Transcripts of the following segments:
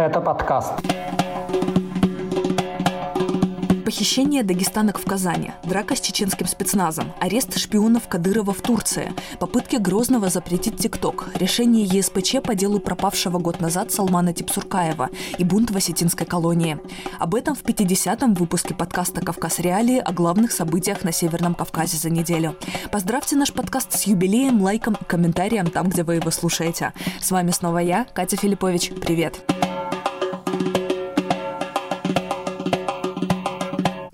Это подкаст. Похищение дагестанок в Казани, драка с чеченским спецназом, арест шпионов Кадырова в Турции, попытки Грозного запретить ТикТок, решение ЕСПЧ по делу пропавшего год назад Салмана Типсуркаева и бунт в осетинской колонии. Об этом в 50-м выпуске подкаста «Кавказ Реалии» о главных событиях на Северном Кавказе за неделю. Поздравьте наш подкаст с юбилеем, лайком и комментарием там, где вы его слушаете. С вами снова я, Катя Филиппович. Привет! Привет!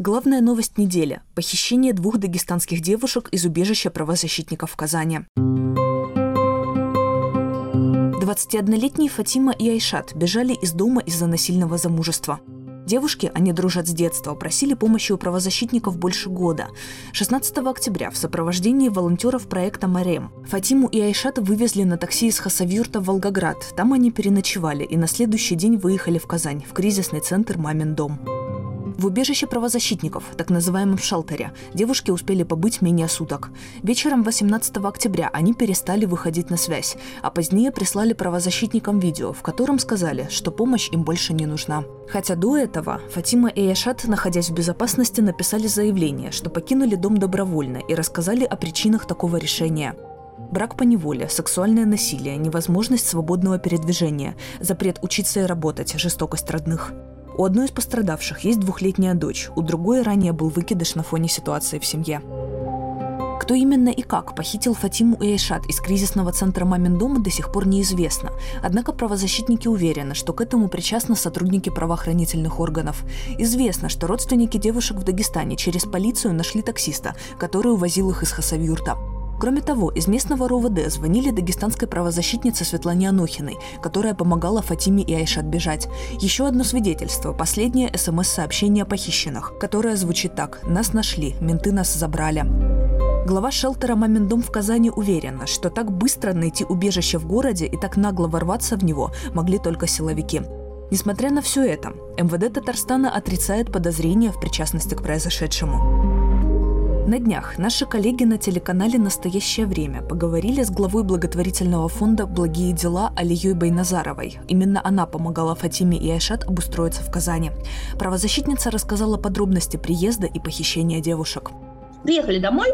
Главная новость недели – похищение двух дагестанских девушек из убежища правозащитников в Казани. 21-летние Фатима и Айшат бежали из дома из-за насильного замужества. Девушки, они дружат с детства, просили помощи у правозащитников больше года. 16 октября в сопровождении волонтеров проекта «Марем» Фатиму и Айшат вывезли на такси из Хасавюрта в Волгоград. Там они переночевали и на следующий день выехали в Казань, в кризисный центр «Мамин дом». В убежище правозащитников, так называемом шелтере, девушки успели побыть менее суток. Вечером 18 октября они перестали выходить на связь, а позднее прислали правозащитникам видео, в котором сказали, что помощь им больше не нужна. Хотя до этого Фатима и Яшат, находясь в безопасности, написали заявление, что покинули дом добровольно и рассказали о причинах такого решения. Брак по неволе, сексуальное насилие, невозможность свободного передвижения, запрет учиться и работать, жестокость родных – у одной из пострадавших есть двухлетняя дочь, у другой ранее был выкидыш на фоне ситуации в семье. Кто именно и как похитил Фатиму и Айшат из кризисного центра «Мамин дома» до сих пор неизвестно. Однако правозащитники уверены, что к этому причастны сотрудники правоохранительных органов. Известно, что родственники девушек в Дагестане через полицию нашли таксиста, который увозил их из Хасавюрта. Кроме того, из местного РОВД звонили дагестанской правозащитнице Светлане Анохиной, которая помогала Фатиме и Айшат бежать. Еще одно свидетельство – последнее СМС-сообщение о похищенных, которое звучит так «Нас нашли, менты нас забрали». Глава шелтера «Мамин дом» в Казани уверена, что так быстро найти убежище в городе и так нагло ворваться в него могли только силовики. Несмотря на все это, МВД Татарстана отрицает подозрения в причастности к произошедшему. На днях наши коллеги на телеканале «Настоящее время» поговорили с главой благотворительного фонда «Благие дела» Алией Байназаровой. Именно она помогала Фатиме и Айшат обустроиться в Казани. Правозащитница рассказала подробности приезда и похищения девушек. Приехали домой,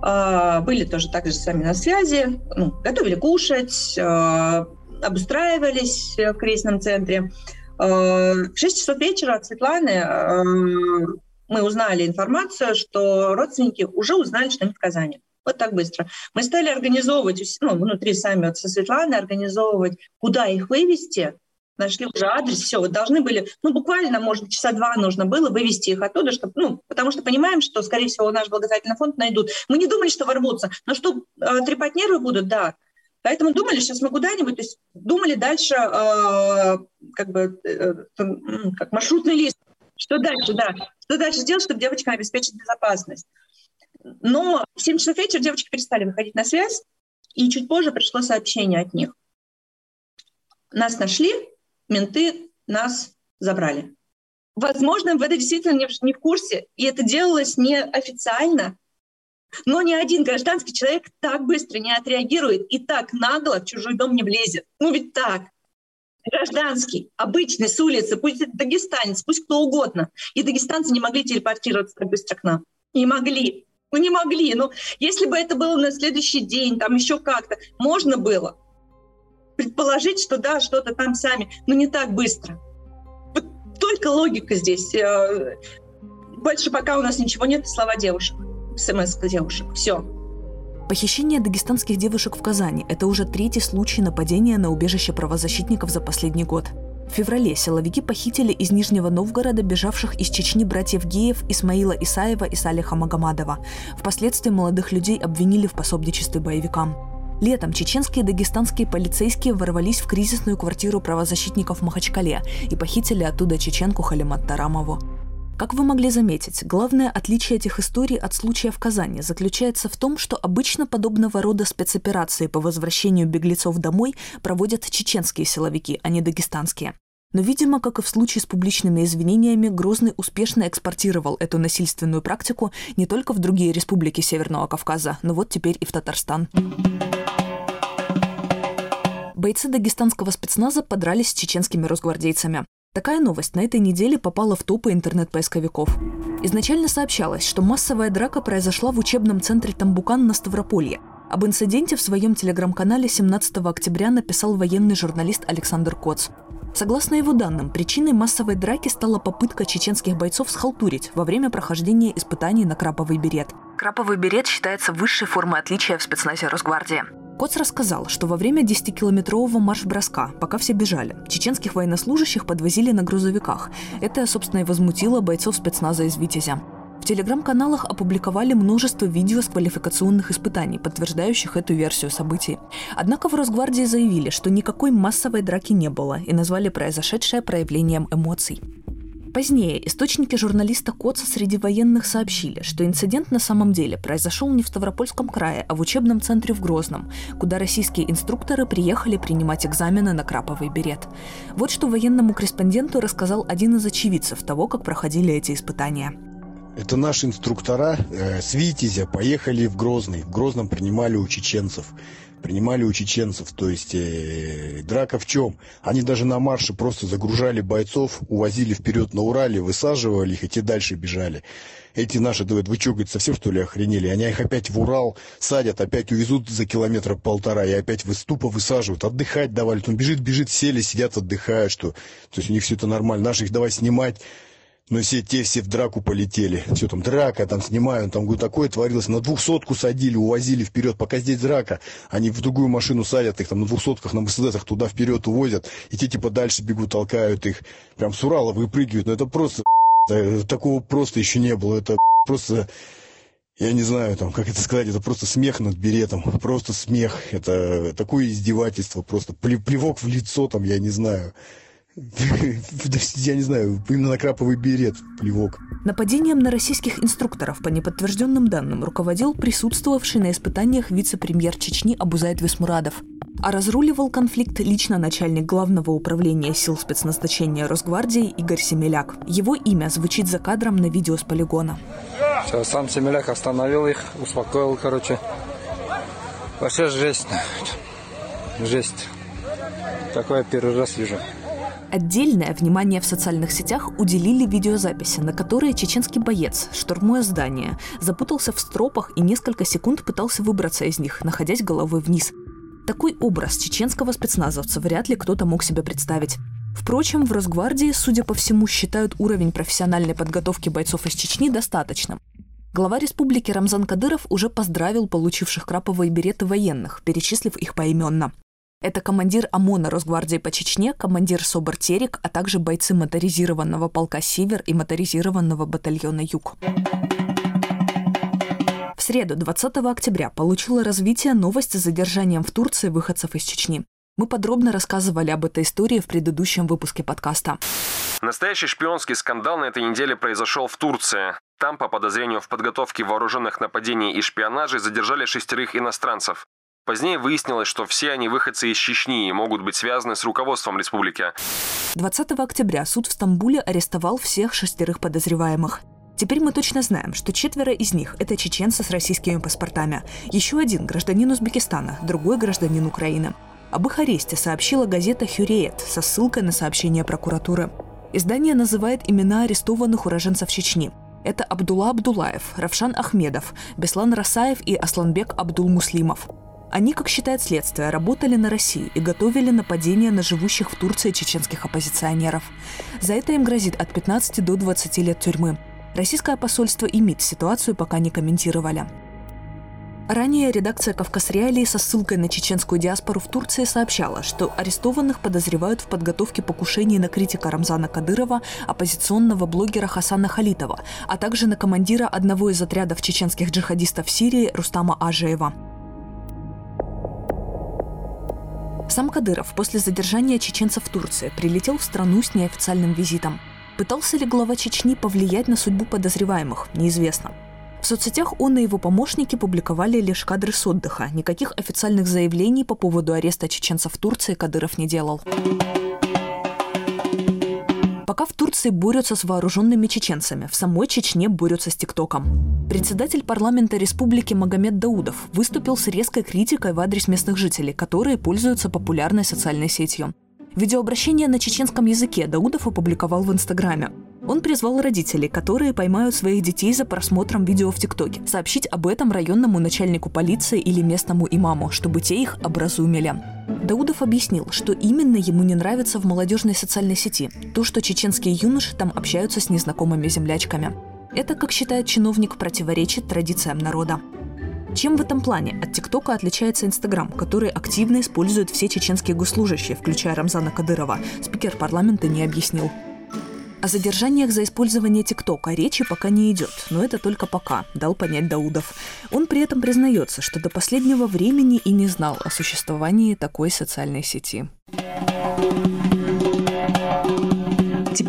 а, были тоже так же с вами на связи, ну, готовили кушать, а, обустраивались в кризисном центре. А, в 6 часов вечера от Светланы мы узнали информацию, что родственники уже узнали, что они в Казани. Вот так быстро. Мы стали организовывать, ну, внутри сами вот со Светланой, организовывать, куда их вывести, нашли уже адрес, все, вот должны были, ну, буквально, может, часа два нужно было вывести их оттуда, чтобы, ну, потому что понимаем, что, скорее всего, наш благотворительный фонд найдут. Мы не думали, что ворвутся, но что э, трепать нервы будут, да. Поэтому думали, сейчас мы куда-нибудь, то есть думали дальше, э, как бы, э, как маршрутный лист что дальше, да? Что дальше сделать, чтобы девочкам обеспечить безопасность? Но в 7 часов вечера девочки перестали выходить на связь, и чуть позже пришло сообщение от них. Нас нашли, менты нас забрали. Возможно, МВД действительно не в, не в курсе, и это делалось неофициально, но ни один гражданский человек так быстро не отреагирует и так нагло в чужой дом не влезет. Ну ведь так гражданский, обычный, с улицы, пусть это дагестанец, пусть кто угодно. И дагестанцы не могли телепортироваться так быстро к нам. Не могли. Ну, не могли. Ну, если бы это было на следующий день, там еще как-то, можно было предположить, что да, что-то там сами, но не так быстро. Вот только логика здесь. Э, больше пока у нас ничего нет, слова девушек. СМС девушек. Все. Похищение дагестанских девушек в Казани – это уже третий случай нападения на убежище правозащитников за последний год. В феврале силовики похитили из Нижнего Новгорода бежавших из Чечни братьев Геев Исмаила Исаева и Салиха Магомадова. Впоследствии молодых людей обвинили в пособничестве боевикам. Летом чеченские и дагестанские полицейские ворвались в кризисную квартиру правозащитников в Махачкале и похитили оттуда чеченку Халимат Тарамову. Как вы могли заметить, главное отличие этих историй от случая в Казани заключается в том, что обычно подобного рода спецоперации по возвращению беглецов домой проводят чеченские силовики, а не дагестанские. Но, видимо, как и в случае с публичными извинениями, Грозный успешно экспортировал эту насильственную практику не только в другие республики Северного Кавказа, но вот теперь и в Татарстан. Бойцы дагестанского спецназа подрались с чеченскими росгвардейцами. Такая новость на этой неделе попала в топы интернет-поисковиков. Изначально сообщалось, что массовая драка произошла в учебном центре Тамбукан на Ставрополье. Об инциденте в своем телеграм-канале 17 октября написал военный журналист Александр Коц. Согласно его данным, причиной массовой драки стала попытка чеченских бойцов схалтурить во время прохождения испытаний на краповый берет. Краповый берет считается высшей формой отличия в спецназе Росгвардии. Коц рассказал, что во время 10-километрового марш-броска, пока все бежали, чеченских военнослужащих подвозили на грузовиках. Это, собственно, и возмутило бойцов спецназа из «Витязя». В телеграм-каналах опубликовали множество видео с квалификационных испытаний, подтверждающих эту версию событий. Однако в Росгвардии заявили, что никакой массовой драки не было и назвали произошедшее проявлением эмоций. Позднее источники журналиста Коца среди военных сообщили, что инцидент на самом деле произошел не в Ставропольском крае, а в учебном центре в Грозном, куда российские инструкторы приехали принимать экзамены на краповый берет. Вот что военному корреспонденту рассказал один из очевидцев того, как проходили эти испытания. Это наши инструктора э, с поехали в Грозный. В Грозном принимали у чеченцев принимали у чеченцев. То есть э, драка в чем? Они даже на марше просто загружали бойцов, увозили вперед на Урале, высаживали их, и те дальше бежали. Эти наши, говорят, вы что, говорит, совсем что ли охренели? Они их опять в Урал садят, опять увезут за километра полтора и опять в ступа высаживают. Отдыхать давали. Он бежит, бежит, сели, сидят, отдыхают. Что? То есть у них все это нормально. Наших давай снимать но все те все в драку полетели. Все там драка, там снимают, там говорю, такое творилось. На двухсотку садили, увозили вперед, пока здесь драка. Они в другую машину садят их, там на двухсотках, на Мерседесах туда вперед увозят. И те типа дальше бегут, толкают их. Прям с Урала выпрыгивают. Но это просто, такого просто еще не было. Это просто я не знаю, там, как это сказать, это просто смех над беретом, просто смех, это такое издевательство, просто плевок в лицо, там, я не знаю. Я не знаю, именно на краповый берет плевок. Нападением на российских инструкторов по неподтвержденным данным руководил присутствовавший на испытаниях вице-премьер Чечни Абузайд Весмурадов. А разруливал конфликт лично начальник главного управления сил спецназначения Росгвардии Игорь Семеляк. Его имя звучит за кадром на видео с полигона. Все, сам Семеляк остановил их, успокоил, короче. Вообще жесть. Жесть. Такое первый раз вижу. Отдельное внимание в социальных сетях уделили видеозаписи, на которые чеченский боец, штурмуя здание, запутался в стропах и несколько секунд пытался выбраться из них, находясь головой вниз. Такой образ чеченского спецназовца вряд ли кто-то мог себе представить. Впрочем, в Росгвардии, судя по всему, считают уровень профессиональной подготовки бойцов из Чечни достаточным. Глава республики Рамзан Кадыров уже поздравил получивших краповые береты военных, перечислив их поименно. Это командир ОМОНа Росгвардии по Чечне, командир СОБР Терек, а также бойцы моторизированного полка «Север» и моторизированного батальона «Юг». В среду, 20 октября, получила развитие новость с задержанием в Турции выходцев из Чечни. Мы подробно рассказывали об этой истории в предыдущем выпуске подкаста. Настоящий шпионский скандал на этой неделе произошел в Турции. Там по подозрению в подготовке вооруженных нападений и шпионаже задержали шестерых иностранцев. Позднее выяснилось, что все они выходцы из Чечни и могут быть связаны с руководством республики. 20 октября суд в Стамбуле арестовал всех шестерых подозреваемых. Теперь мы точно знаем, что четверо из них – это чеченцы с российскими паспортами. Еще один – гражданин Узбекистана, другой – гражданин Украины. Об их аресте сообщила газета «Хюреет» со ссылкой на сообщение прокуратуры. Издание называет имена арестованных уроженцев Чечни. Это Абдулла Абдулаев, Равшан Ахмедов, Беслан Расаев и Асланбек Абдул-Муслимов. Они, как считает следствие, работали на Россию и готовили нападение на живущих в Турции чеченских оппозиционеров. За это им грозит от 15 до 20 лет тюрьмы. Российское посольство и МИД ситуацию пока не комментировали. Ранее редакция «Кавказ Реалии» со ссылкой на чеченскую диаспору в Турции сообщала, что арестованных подозревают в подготовке покушений на критика Рамзана Кадырова, оппозиционного блогера Хасана Халитова, а также на командира одного из отрядов чеченских джихадистов в Сирии Рустама Ажеева. Сам Кадыров после задержания чеченцев в Турции прилетел в страну с неофициальным визитом. Пытался ли глава Чечни повлиять на судьбу подозреваемых, неизвестно. В соцсетях он и его помощники публиковали лишь кадры с отдыха. Никаких официальных заявлений по поводу ареста чеченцев в Турции Кадыров не делал. Турции борются с вооруженными чеченцами, в самой Чечне борются с ТикТоком. Председатель парламента республики Магомед Даудов выступил с резкой критикой в адрес местных жителей, которые пользуются популярной социальной сетью. Видеообращение на чеченском языке Даудов опубликовал в Инстаграме. Он призвал родителей, которые поймают своих детей за просмотром видео в ТикТоке, сообщить об этом районному начальнику полиции или местному имаму, чтобы те их образумили. Даудов объяснил, что именно ему не нравится в молодежной социальной сети. То, что чеченские юноши там общаются с незнакомыми землячками. Это, как считает чиновник, противоречит традициям народа. Чем в этом плане от ТикТока отличается Инстаграм, который активно используют все чеченские госслужащие, включая Рамзана Кадырова, спикер парламента не объяснил. О задержаниях за использование ТикТока речи пока не идет, но это только пока, дал понять Даудов. Он при этом признается, что до последнего времени и не знал о существовании такой социальной сети.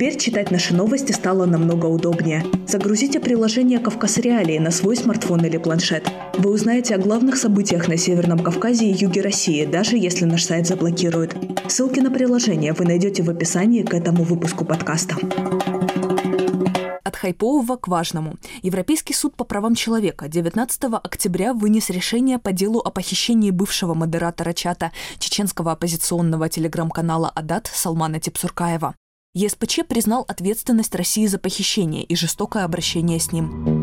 Теперь читать наши новости стало намного удобнее. Загрузите приложение «Кавказ Реалии» на свой смартфон или планшет. Вы узнаете о главных событиях на Северном Кавказе и юге России, даже если наш сайт заблокируют. Ссылки на приложение вы найдете в описании к этому выпуску подкаста. От хайпового к важному. Европейский суд по правам человека 19 октября вынес решение по делу о похищении бывшего модератора чата чеченского оппозиционного телеграм-канала «Адат» Салмана Типсуркаева. ЕСПЧ признал ответственность России за похищение и жестокое обращение с ним.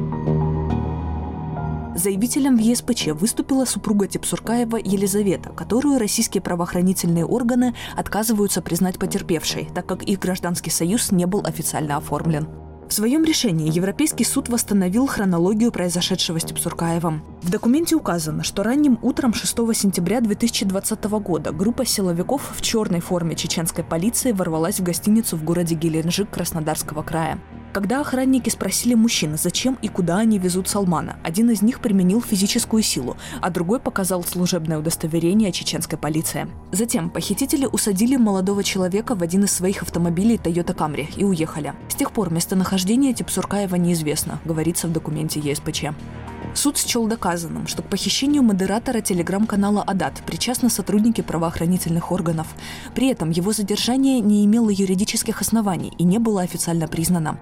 Заявителем в ЕСПЧ выступила супруга Тепсуркаева Елизавета, которую российские правоохранительные органы отказываются признать потерпевшей, так как их гражданский союз не был официально оформлен. В своем решении Европейский суд восстановил хронологию произошедшего с Тепсуркаевым. В документе указано, что ранним утром 6 сентября 2020 года группа силовиков в черной форме чеченской полиции ворвалась в гостиницу в городе Геленджик Краснодарского края. Когда охранники спросили мужчин, зачем и куда они везут Салмана, один из них применил физическую силу, а другой показал служебное удостоверение чеченской полиции. Затем похитители усадили молодого человека в один из своих автомобилей Toyota Camry и уехали. С тех пор местонахождение Типсуркаева неизвестно, говорится в документе ЕСПЧ. Суд счел доказанным, что к похищению модератора телеграм-канала «Адат» причастны сотрудники правоохранительных органов. При этом его задержание не имело юридических оснований и не было официально признано.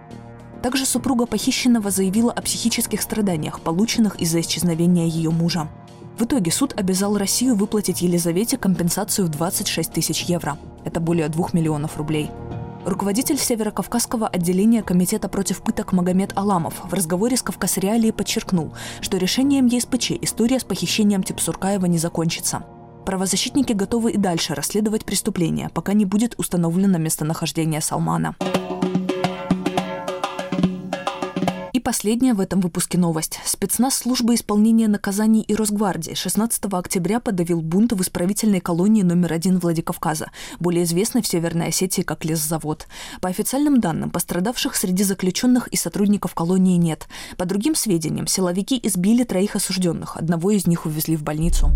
Также супруга похищенного заявила о психических страданиях, полученных из-за исчезновения ее мужа. В итоге суд обязал Россию выплатить Елизавете компенсацию в 26 тысяч евро. Это более 2 миллионов рублей. Руководитель Северокавказского отделения Комитета против пыток Магомед Аламов в разговоре с Кавказ Реалии подчеркнул, что решением ЕСПЧ история с похищением Типсуркаева не закончится. Правозащитники готовы и дальше расследовать преступления, пока не будет установлено местонахождение Салмана. Последняя в этом выпуске новость. Спецназ службы исполнения наказаний и Росгвардии 16 октября подавил бунт в исправительной колонии номер один Владикавказа, более известной в Северной Осетии как лесзавод. По официальным данным, пострадавших среди заключенных и сотрудников колонии нет. По другим сведениям, силовики избили троих осужденных, одного из них увезли в больницу.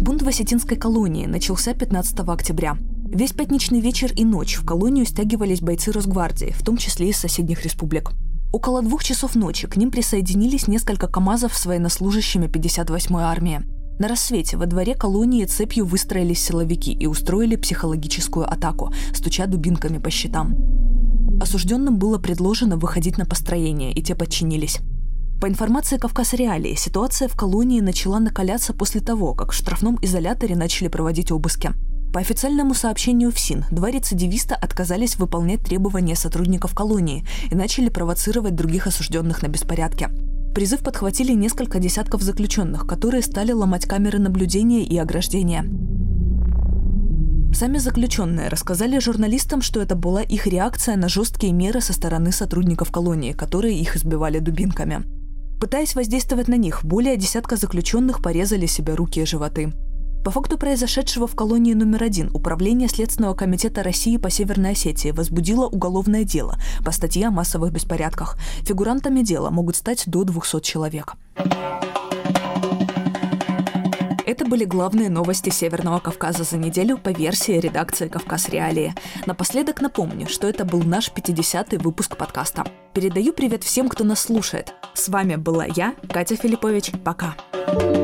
Бунт в осетинской колонии начался 15 октября. Весь пятничный вечер и ночь в колонию стягивались бойцы Росгвардии, в том числе из соседних республик. Около двух часов ночи к ним присоединились несколько КАМАЗов с военнослужащими 58-й армии. На рассвете во дворе колонии цепью выстроились силовики и устроили психологическую атаку, стуча дубинками по щитам. Осужденным было предложено выходить на построение, и те подчинились. По информации Кавказ Реалии, ситуация в колонии начала накаляться после того, как в штрафном изоляторе начали проводить обыски. По официальному сообщению в СИН, два рецидивиста отказались выполнять требования сотрудников колонии и начали провоцировать других осужденных на беспорядки. Призыв подхватили несколько десятков заключенных, которые стали ломать камеры наблюдения и ограждения. Сами заключенные рассказали журналистам, что это была их реакция на жесткие меры со стороны сотрудников колонии, которые их избивали дубинками. Пытаясь воздействовать на них, более десятка заключенных порезали себе руки и животы. По факту произошедшего в колонии номер один Управление Следственного комитета России по Северной Осетии возбудило уголовное дело по статье о массовых беспорядках. Фигурантами дела могут стать до 200 человек. Это были главные новости Северного Кавказа за неделю по версии редакции «Кавказ Реалии». Напоследок напомню, что это был наш 50-й выпуск подкаста. Передаю привет всем, кто нас слушает. С вами была я, Катя Филиппович. Пока. thank